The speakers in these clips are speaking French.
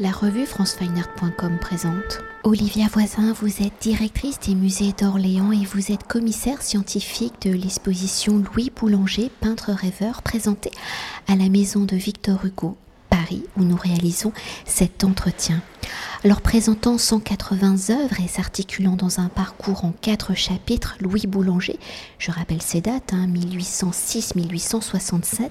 La revue francefineart.com présente. Olivia Voisin, vous êtes directrice des musées d'Orléans et vous êtes commissaire scientifique de l'exposition Louis Boulanger, peintre rêveur, présentée à la maison de Victor Hugo Paris où nous réalisons cet entretien. Alors présentant 180 œuvres et s'articulant dans un parcours en quatre chapitres, Louis Boulanger, je rappelle ses dates, 1806-1867, hein,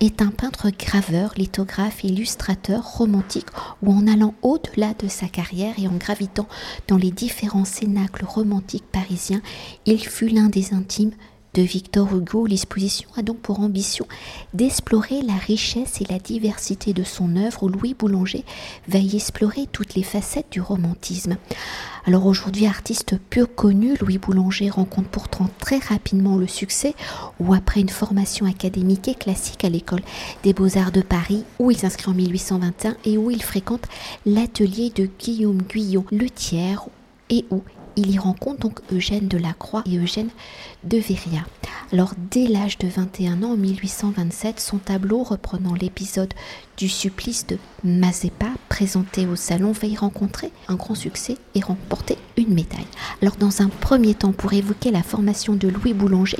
est un peintre graveur, lithographe, illustrateur, romantique, où en allant au-delà de sa carrière et en gravitant dans les différents cénacles romantiques parisiens, il fut l'un des intimes de Victor Hugo, l'exposition a donc pour ambition d'explorer la richesse et la diversité de son œuvre où Louis Boulanger va y explorer toutes les facettes du romantisme. Alors aujourd'hui artiste peu connu, Louis Boulanger rencontre pourtant très rapidement le succès où après une formation académique et classique à l'école des beaux-arts de Paris où il s'inscrit en 1821 et où il fréquente l'atelier de Guillaume Guyon Le Thiers et où il y rencontre donc Eugène de Lacroix et Eugène de Véria. Alors dès l'âge de 21 ans, en 1827, son tableau reprenant l'épisode du supplice de Mazeppa, présenté au salon, va y rencontrer un grand succès et remporter une médaille. Alors dans un premier temps, pour évoquer la formation de Louis Boulanger,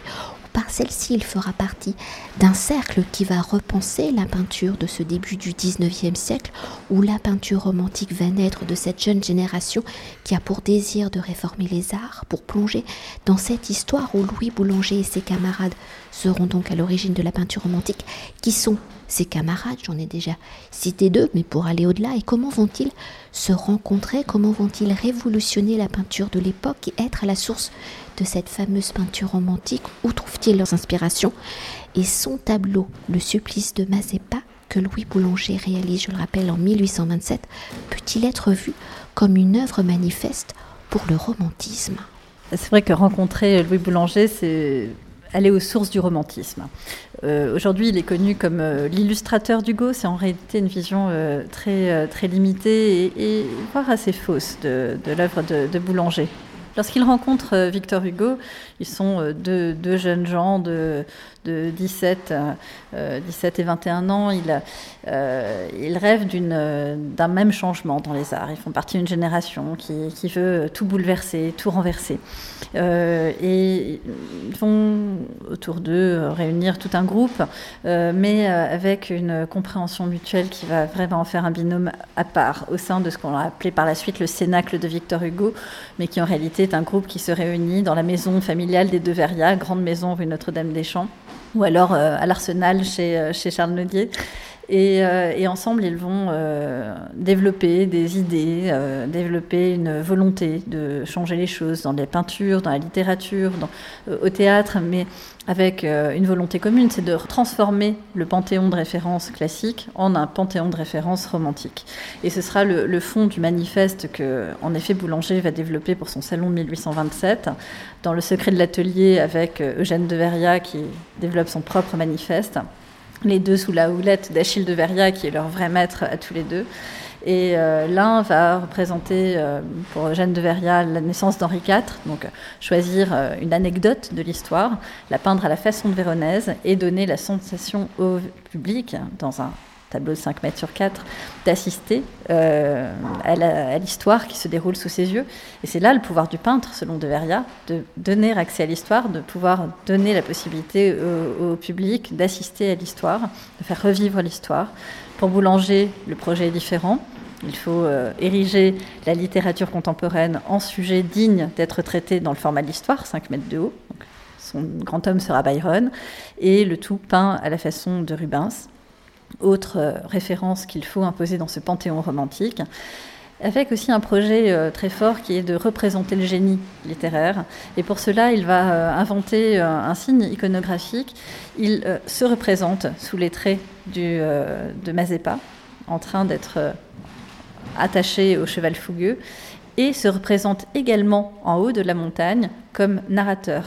par celle-ci, il fera partie d'un cercle qui va repenser la peinture de ce début du 19e siècle, où la peinture romantique va naître de cette jeune génération qui a pour désir de réformer les arts, pour plonger dans cette histoire où Louis Boulanger et ses camarades seront donc à l'origine de la peinture romantique, qui sont ses camarades, j'en ai déjà cité deux, mais pour aller au-delà, et comment vont-ils se rencontrer, comment vont-ils révolutionner la peinture de l'époque et être à la source de cette fameuse peinture romantique, où trouvent-ils leurs inspirations? Et son tableau, Le supplice de Mazeppa, que Louis Boulanger réalise, je le rappelle, en 1827, peut-il être vu comme une œuvre manifeste pour le romantisme? C'est vrai que rencontrer Louis Boulanger, c'est aller aux sources du romantisme. Euh, aujourd'hui, il est connu comme euh, l'illustrateur d'Hugo. C'est en réalité une vision euh, très, très limitée et, voire assez fausse de, l'œuvre de Boulanger. Lorsqu'il rencontre Victor Hugo, ils sont deux, jeunes gens de, 17, 17 euh, et 21 ans. Ils, rêvent d'un même changement dans les arts. Ils font partie d'une génération qui, veut tout bouleverser, tout renverser. et ils vont autour d'eux réunir tout un groupe, mais avec une compréhension mutuelle qui va vraiment en faire un binôme à part au sein de ce qu'on a appelé par la suite le Cénacle de Victor Hugo, mais qui en réalité un groupe qui se réunit dans la maison familiale des deux Verrias, grande maison rue Notre-Dame-des-Champs, ou alors euh, à l'Arsenal chez, euh, chez Charles Nodier. Euh, et, ensemble, ils vont euh, développer des idées, euh, développer une volonté de changer les choses dans les peintures, dans la littérature, au théâtre, mais avec une volonté commune, c'est de transformer le panthéon de référence classique en un panthéon de référence romantique. Et ce sera le, fond du manifeste que, en effet, Boulanger va développer pour son salon 1827, dans le secret de l'atelier avec Eugène de Veria qui développe son propre manifeste les deux sous la houlette d'Achille de Veria, qui est leur vrai maître à tous les deux. Et euh, l'un va représenter euh, pour Jeanne de Veria la naissance d'Henri IV, donc choisir euh, une anecdote de l'histoire, la peindre à la façon de Véronèse et donner la sensation au public dans un tableau de 5 mètres sur 4, d'assister euh, à l'histoire qui se déroule sous ses yeux. Et c'est là le pouvoir du peintre, selon De Veria, de donner accès à l'histoire, de pouvoir donner la possibilité au, public d'assister à l'histoire, de faire revivre l'histoire. Pour Boulanger, le projet est différent. Il faut euh, ériger la littérature contemporaine en sujet digne d'être traité dans le format de l'histoire, 5 mètres de haut. son grand homme sera Byron, et le tout peint à la façon de Rubens. Autre euh, référence qu'il faut imposer dans ce panthéon romantique avec aussi un projet euh, très fort qui est de représenter le génie littéraire. Et pour cela, il va euh, inventer un signe iconographique. Il se représente sous les traits de Mazeppa, en train d'être attaché au cheval fougueux, et se représente également en haut de la montagne comme narrateur,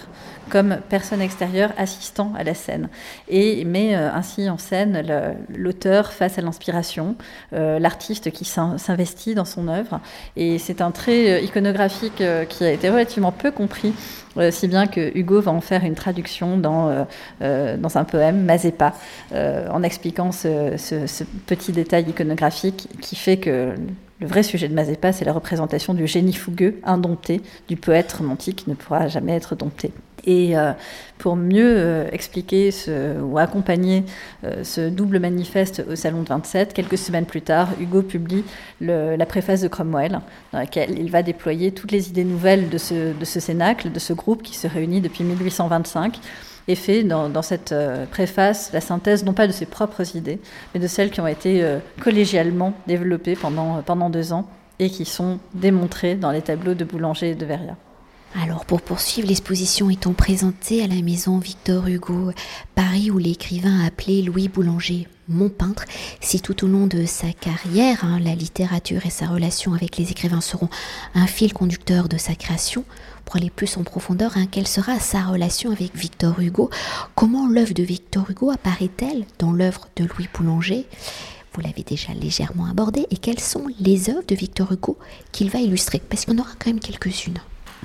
comme personne extérieure assistant à la scène, et met euh, ainsi en scène l'auteur face à l'inspiration, euh, l'artiste qui s'investit dans son œuvre. Et c'est un trait euh, iconographique qui a été relativement peu compris, si bien que Hugo va en faire une traduction dans, dans un poème, Mazepa, en expliquant ce petit détail iconographique qui fait que le vrai sujet de Mazepa, c'est la représentation du génie fougueux, indompté, du poète romantique qui ne pourra jamais être dompté. Et euh, pour mieux euh, expliquer ce, ou accompagner euh, ce double manifeste au Salon de 27, quelques semaines plus tard, Hugo publie la préface de Cromwell, dans laquelle il va déployer toutes les idées nouvelles de ce, de ce cénacle, de ce groupe qui se réunit depuis 1825 et fait dans, cette euh, préface la synthèse non pas de ses propres idées, mais de celles qui ont été euh, collégialement développées pendant, pendant deux ans et qui sont démontrées dans les tableaux de Boulanger et de Verrières. Alors pour poursuivre, l'exposition étant présentée à la maison Victor Hugo, Paris, où l'écrivain appelé Louis Boulanger mon peintre, si tout au long de sa carrière, hein, la littérature et sa relation avec les écrivains seront un fil conducteur de sa création, pour aller plus en profondeur, hein, quelle sera sa relation avec Victor Hugo? Comment l'œuvre de Victor Hugo apparaît-elle dans l'œuvre de Louis Boulanger? Vous l'avez déjà légèrement abordé, et quelles sont les œuvres de Victor Hugo qu'il va illustrer? Parce qu'on aura quand même quelques-unes.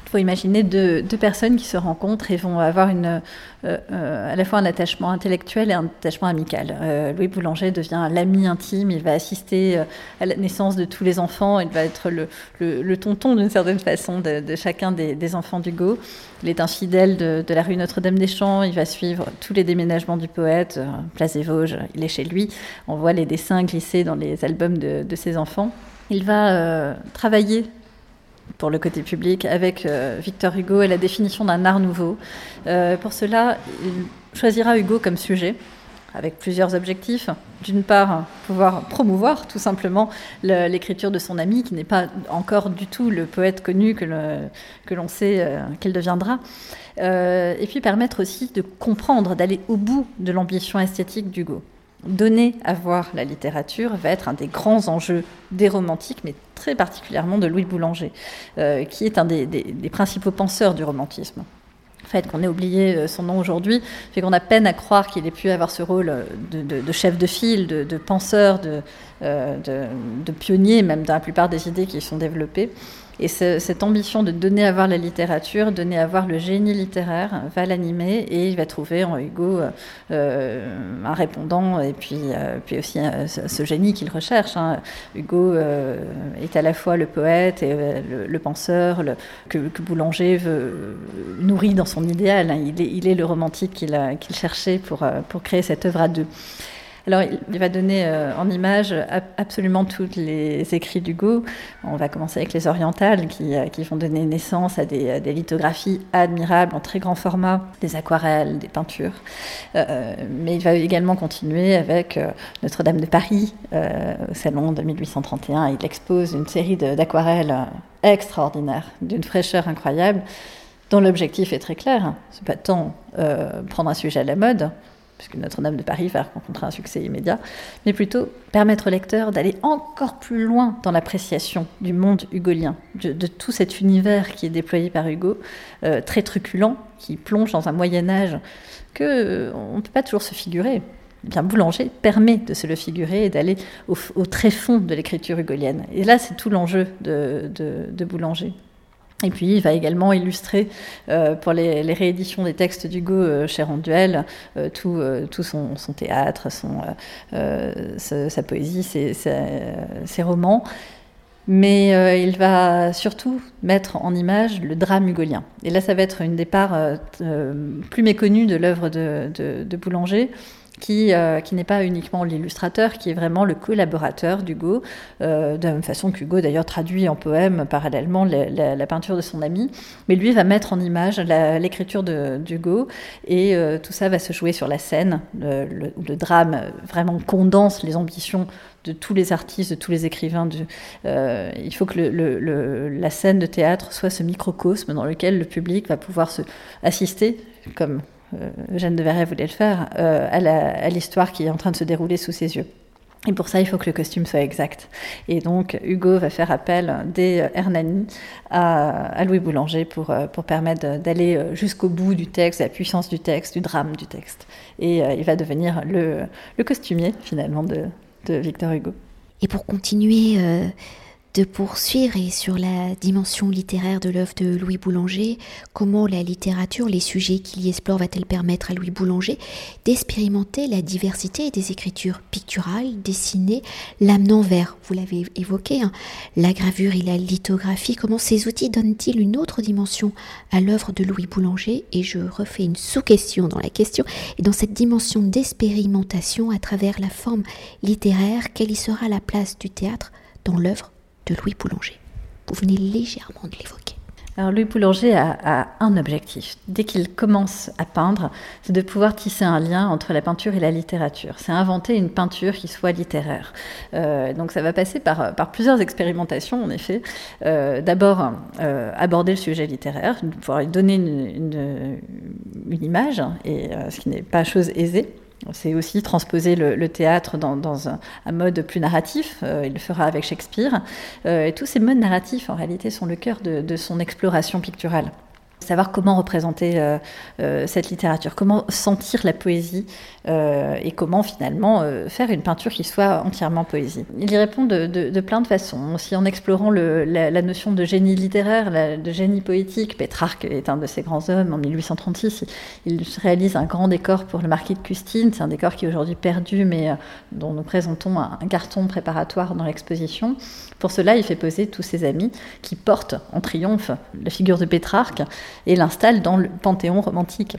Il faut imaginer deux, personnes qui se rencontrent et vont avoir une, euh, euh, à la fois un attachement intellectuel et un attachement amical. Euh, Louis Boulanger devient l'ami intime, il va assister à la naissance de tous les enfants, il va être le, le, tonton d'une certaine façon de, chacun des, enfants d'Hugo. Il est un fidèle de, la rue Notre-Dame-des-Champs, il va suivre tous les déménagements du poète, Place des Vosges, il est chez lui, on voit les dessins glisser dans les albums de, ses enfants. Il va travailler pour le côté public avec euh, Victor Hugo et la définition d'un art nouveau. Euh, pour cela, il choisira Hugo comme sujet avec plusieurs objectifs. D'une part, pouvoir promouvoir tout simplement l'écriture de son ami, qui n'est pas encore du tout le poète connu que l'on sait euh, qu'elle deviendra. et puis permettre aussi de comprendre, d'aller au bout de l'ambition esthétique d'Hugo donner à voir la littérature va être un des grands enjeux des romantiques, mais très particulièrement de Louis Boulanger, euh, qui est un des, principaux penseurs du romantisme. Fait qu'on ait oublié euh, son nom aujourd'hui fait qu'on a peine à croire qu'il ait pu avoir ce rôle de, chef de file, de, penseur, euh, de, pionnier, même dans la plupart des idées qui sont développées. Et cette ambition de donner à voir la littérature, donner à voir le génie littéraire, va l'animer et il va trouver en Hugo euh, un répondant et puis, euh, puis aussi euh, ce génie qu'il recherche. Hein. Hugo est à la fois le poète et le, penseur que, Boulanger nourrit dans son idéal. Hein. Il, est, il, est, le romantique qu'il cherchait pour, pour créer cette œuvre à deux. Alors, il va donner euh, en image absolument tous les écrits d'Hugo. On va commencer avec les orientales qui, euh, vont donner naissance à des, lithographies admirables en très grand format, des aquarelles, des peintures. Euh, mais il va également continuer avec Notre-Dame de Paris au salon de 1831. Il expose une série d'aquarelles extraordinaires, d'une fraîcheur incroyable dont l'objectif est très clair. C'est pas tant prendre un sujet à la mode, puisque Notre-Dame de Paris va rencontrer un succès immédiat, mais plutôt permettre au lecteur d'aller encore plus loin dans l'appréciation du monde hugolien, de, tout cet univers qui est déployé par Hugo, euh, très truculent, qui plonge dans un Moyen Âge que euh, on ne peut pas toujours se figurer. Eh bien, Boulanger permet de se le figurer et d'aller au, au, très fond de l'écriture hugolienne. Et là, c'est tout l'enjeu de Boulanger. Et puis, il va également illustrer euh, pour les, rééditions des textes d'Hugo euh, cher en duel euh, tout, tout son, théâtre, son, sa, poésie, ses, romans. Mais il va surtout mettre en image le drame hugolien. Et là, ça va être une des parts plus méconnues de l'œuvre de, de Boulanger qui, euh, qui n'est pas uniquement l'illustrateur, qui est vraiment le collaborateur d'Hugo, euh, de la même façon qu'Hugo d'ailleurs traduit en poème parallèlement la, peinture de son ami. Mais lui va mettre en image l'écriture d'Hugo et euh, tout ça va se jouer sur la scène. Le, le, drame vraiment condense les ambitions de tous les artistes, de tous les écrivains. il faut que la scène de théâtre soit ce microcosme dans lequel le public va pouvoir se assister comme euh, Jeanne de Verret voulait le faire, euh, à l'histoire qui est en train de se dérouler sous ses yeux. Et pour ça, il faut que le costume soit exact. Et donc, Hugo va faire appel dès Hernani à, Louis Boulanger pour, euh, pour permettre d'aller euh, jusqu'au bout du texte, la puissance du texte, du drame du texte. Et euh, il va devenir le, costumier, finalement, de, de, Victor Hugo. Et pour continuer de poursuivre et sur la dimension littéraire de l'œuvre de Louis Boulanger, comment la littérature, les sujets qu'il y explore va-t-elle permettre à Louis Boulanger d'expérimenter la diversité des écritures picturales, dessinées, l'amenant vers, vous l'avez évoqué, hein, la gravure et la lithographie, comment ces outils donnent-ils une autre dimension à l'œuvre de Louis Boulanger? Et je refais une sous-question dans la question, et dans cette dimension d'expérimentation à travers la forme littéraire, quelle y sera la place du théâtre dans l'œuvre Louis Boulanger. Vous venez légèrement de l'évoquer. Alors Louis Boulanger a, un objectif. Dès qu'il commence à peindre, c'est de pouvoir tisser un lien entre la peinture et la littérature. C'est inventer une peinture qui soit littéraire. Euh, donc ça va passer par, plusieurs expérimentations, en effet. Euh, d'abord, euh, aborder le sujet littéraire, pouvoir lui donner une, une image, et ce qui n'est pas chose aisée. C'est aussi transposer le, théâtre dans, un, mode plus narratif. Euh, il le fera avec Shakespeare. Euh, et tous ces modes narratifs, en réalité, sont le cœur de son exploration picturale savoir comment représenter euh, euh, cette littérature, comment sentir la poésie euh, et comment finalement faire une peinture qui soit entièrement poésie. Il y répond de, plein de façons, aussi en explorant la, notion de génie littéraire, de génie poétique. Pétrarque est un de ces grands hommes. En 1836, il, réalise un grand décor pour le marquis de Custine. C'est un décor qui est aujourd'hui perdu, mais dont nous présentons un carton préparatoire dans l'exposition. Pour cela, il fait poser tous ses amis qui portent en triomphe la figure de Pétrarque et l'installe dans le panthéon romantique.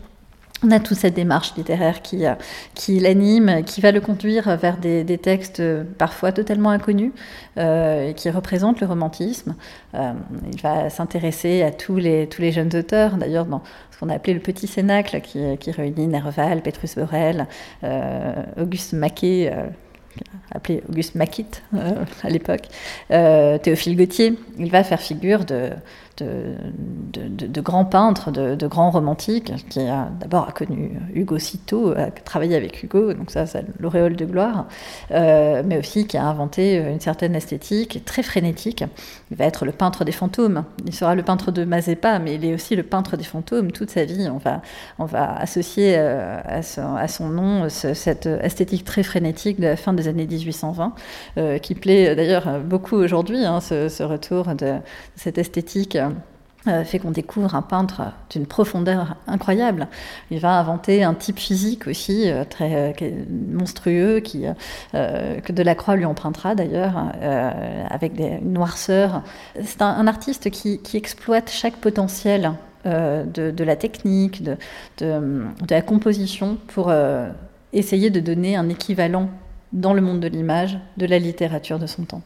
On a toute cette démarche littéraire qui, euh, qui l'anime, qui va le conduire vers des, textes parfois totalement inconnus, euh, et qui représentent le romantisme. Euh, il va s'intéresser à tous les, jeunes auteurs, d'ailleurs dans ce qu'on a appelé le petit cénacle, qui, qui réunit Nerval, Petrus Borel, Auguste Maquet appelé Auguste Maquet à l'époque, Théophile Gautier, il va faire figure de, de, grands peintres, de, grands romantiques, qui a d'abord connu Hugo Citeau, a travaillé avec Hugo, donc ça, c'est l'auréole de gloire, euh, mais aussi qui a inventé une certaine esthétique très frénétique. Il va être le peintre des fantômes. Il sera le peintre de Mazeppa, mais il est aussi le peintre des fantômes toute sa vie. On va, on va associer euh, à, son, nom cette esthétique très frénétique de la fin des années 1820, euh, qui plaît d'ailleurs beaucoup aujourd'hui, hein, ce, retour de cette esthétique fait qu'on découvre un peintre d'une profondeur incroyable. Il va inventer un type physique aussi euh, très euh, monstrueux qui, que Delacroix lui empruntera d'ailleurs, avec des, une noirceur. C'est un, artiste qui, exploite chaque potentiel de, la technique, de, de, la composition pour essayer de donner un équivalent dans le monde de l'image de la littérature de son temps.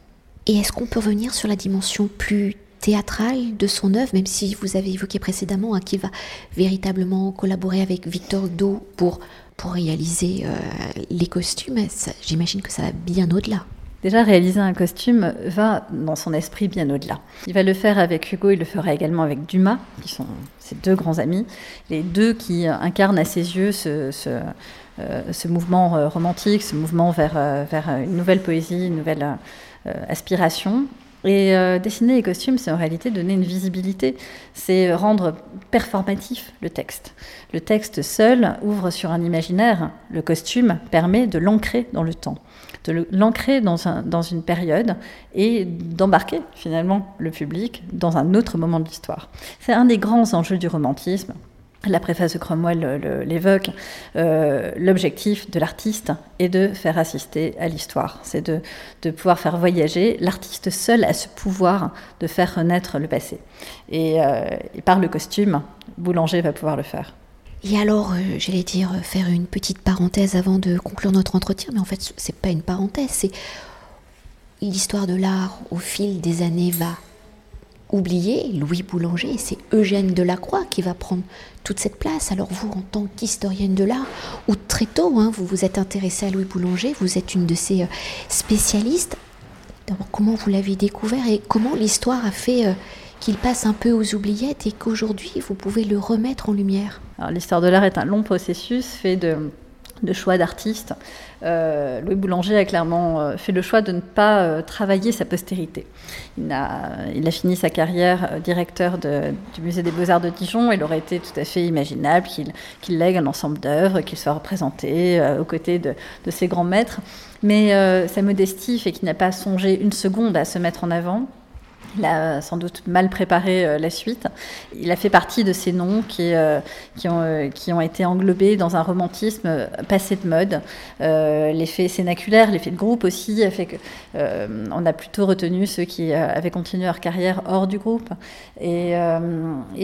Et est-ce qu'on peut revenir sur la dimension plus théâtrale de son œuvre, même si vous avez évoqué précédemment hein, qu'il va véritablement collaborer avec Victor Do pour, pour réaliser euh, les costumes. J'imagine que ça va bien au-delà. Déjà, réaliser un costume va dans son esprit bien au-delà. Il va le faire avec Hugo, il le fera également avec Dumas, qui sont ses deux grands amis, les deux qui incarnent à ses yeux ce, ce, euh, mouvement euh, romantique, ce mouvement vers, vers une nouvelle poésie, une nouvelle aspiration. Et euh, dessiner les costumes, c'est en réalité donner une visibilité, c'est rendre performatif le texte. Le texte seul ouvre sur un imaginaire, le costume permet de l'ancrer dans le temps, de l'ancrer dans, un, dans une période et d'embarquer finalement le public dans un autre moment de l'histoire. C'est un des grands enjeux du romantisme, la préface de Cromwell l'évoque, euh, l'objectif de l'artiste est de faire assister à l'histoire, c'est de, pouvoir faire voyager. L'artiste seul a ce pouvoir de faire renaître le passé. Et, euh, par le costume, Boulanger va pouvoir le faire. Et alors, euh, j'allais dire, faire une petite parenthèse avant de conclure notre entretien, mais en fait, c'est pas une parenthèse, c'est l'histoire de l'art au fil des années va oublier Louis Boulanger, c'est Eugène Delacroix qui va prendre toute cette place. Alors vous, en tant qu'historienne de l'art, ou très tôt, hein, vous vous êtes intéressée à Louis Boulanger, vous êtes une de ses euh, spécialistes. D'abord, comment vous l'avez découvert et comment l'histoire a fait euh, qu'il passe un peu aux oubliettes et qu'aujourd'hui, vous pouvez le remettre en lumière? L'histoire de l'art est un long processus fait de de choix d'artistes. Euh, Louis Boulanger a clairement euh, fait le choix de ne pas euh, travailler sa postérité. Il a, il a fini sa carrière directeur du Musée des Beaux-Arts de Dijon. Il aurait été tout à fait imaginable qu'il lègue un ensemble d'œuvres, qu'il soit représenté aux côtés de, de, ses grands maîtres. Mais sa modestie fait qu'il n'a pas songé une seconde à se mettre en avant. Il a sans doute mal préparé euh, la suite. Il a fait partie de ces noms qui, euh, euh, ont été englobés dans un romantisme passé de mode. l'effet scénaculaire, l'effet de groupe aussi, a fait que on a plutôt retenu ceux qui avaient continué leur carrière hors du groupe. Et,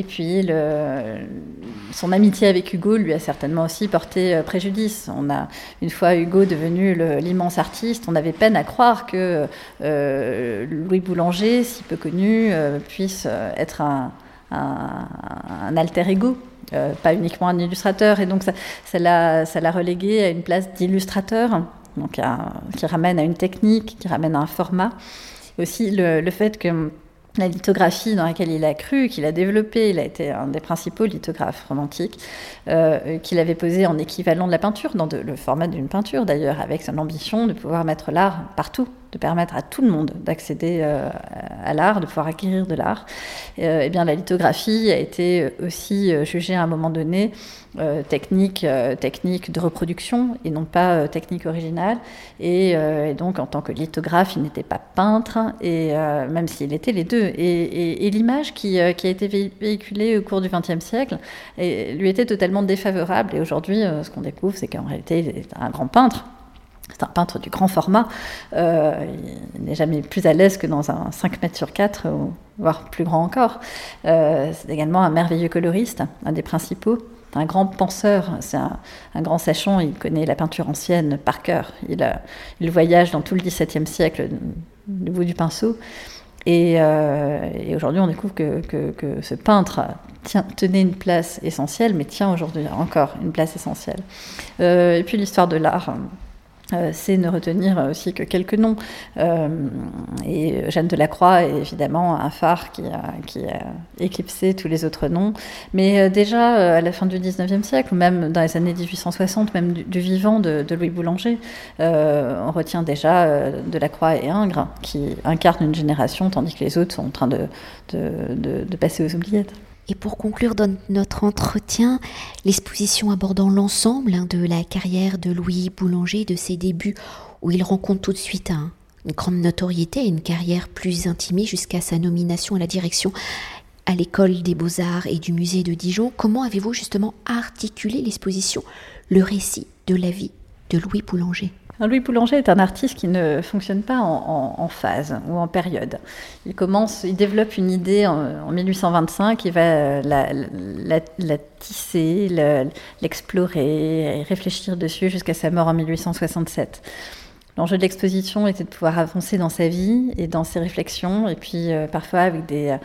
puis, son amitié avec Hugo lui a certainement aussi porté préjudice. On a, une fois Hugo devenu l'immense artiste, on avait peine à croire que Louis Boulanger, si peu connu euh, puisse euh, être un, alter ego. Euh, pas uniquement un illustrateur, et donc ça l'a relégué à une place d'illustrateur, donc qui ramène à une technique, qui ramène à un format. aussi le, fait que la lithographie dans laquelle il a cru, qu'il a développé, il a été un des principaux lithographes romantiques, qu'il avait posé en équivalent de la peinture, dans le format d'une peinture d'ailleurs, avec son ambition de pouvoir mettre l'art partout, de permettre à tout le monde d'accéder euh, à l'art, de pouvoir acquérir de l'art. Euh, eh bien, la lithographie a été aussi jugée à un moment donné technique, technique de reproduction et non pas technique originale. Et, donc, en tant que lithographe, il n'était pas peintre, et même s'il était les deux. Et, l'image qui, a été véhiculée au cours du XXe siècle lui était totalement défavorable. Et aujourd'hui, ce qu'on découvre, c'est qu'en réalité, il est un grand peintre c'est un peintre du grand format. Euh, il n'est jamais plus à l'aise que dans un 5 mètres sur 4, voire plus grand encore. Euh, c'est également un merveilleux coloriste, un des principaux. Un grand penseur, c'est un, grand sachant, il connaît la peinture ancienne par cœur. Il, il voyage dans tout le XVIIe siècle du bout du pinceau. Euh, et, aujourd'hui, on découvre que, que, ce peintre tient, tenait une place essentielle, mais tient aujourd'hui encore une place essentielle. et puis l'histoire de l'art. Euh, c'est ne retenir aussi que quelques noms. Euh, et Jeanne de la Croix est évidemment un phare qui a, éclipsé tous les autres noms. Mais euh, déjà à la fin du 19e siècle, ou même dans les années 1860, même du, vivant de, Louis Boulanger, on retient déjà de la Croix et Ingres, qui incarnent une génération, tandis que les autres sont en train de passer aux oubliettes. Et pour conclure notre entretien, l'exposition abordant l'ensemble hein, de la carrière de Louis Boulanger, de ses débuts, où il rencontre tout de suite une grande notoriété, une carrière plus intimée jusqu'à sa nomination à la direction à l'école des beaux-arts et du musée de Dijon. Comment avez-vous justement articulé l'exposition, le récit de la vie de Louis Boulanger? Louis Boulanger est un artiste qui ne fonctionne pas en, phase ou en période. Il commence, il développe une idée en, 1825, il va la, tisser, l'explorer, réfléchir dessus jusqu'à sa mort en 1867. L'enjeu de l'exposition était de pouvoir avancer dans sa vie et dans ses réflexions, et puis euh, parfois avec des,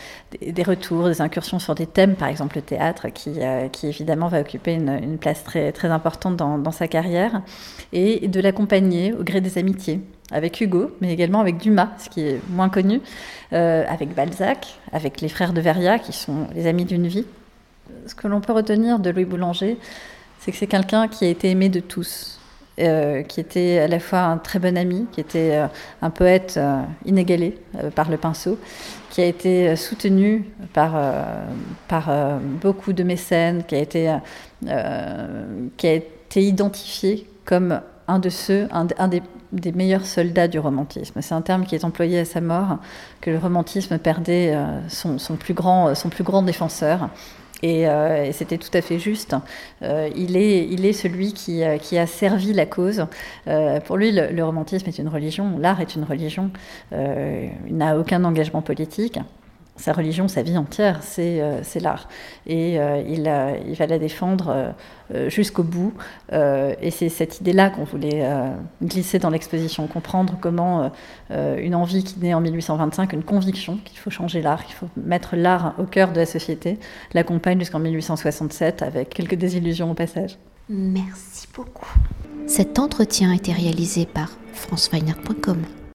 des, retours, des incursions sur des thèmes, par exemple le théâtre, qui, euh, qui évidemment va occuper une, place très, très importante dans, sa carrière, et de l'accompagner au gré des amitiés avec Hugo, mais également avec Dumas, ce qui est moins connu, euh, avec Balzac, avec les frères de Veria, qui sont les amis d'une vie. Ce que l'on peut retenir de Louis Boulanger, c'est que c'est quelqu'un qui a été aimé de tous, euh, qui était à la fois un très bon ami, qui était euh, un poète euh, inégalé par le pinceau, qui a été soutenu par, par beaucoup de mécènes, qui a été, qui a été identifié comme un de ceux, un, des, des, meilleurs soldats du romantisme. C'est un terme qui est employé à sa mort, que le romantisme perdait son, son, plus, grand, son plus grand défenseur. Euh, et, c'était tout à fait juste. Euh, il, est, il est celui qui, euh, qui a servi la cause. pour lui, le, romantisme est une religion, l'art est une religion. il n'a aucun engagement politique sa religion, sa vie entière, c'est euh, l'art. Et euh, il, va la défendre euh, jusqu'au bout. et c'est cette idée-là qu'on voulait glisser dans l'exposition, comprendre comment une envie qui naît en 1825, une conviction qu'il faut changer l'art, qu'il faut mettre l'art au cœur de la société, l'accompagne jusqu'en 1867 avec quelques désillusions au passage. Merci beaucoup. Cet entretien a été réalisé par franceweiner.com.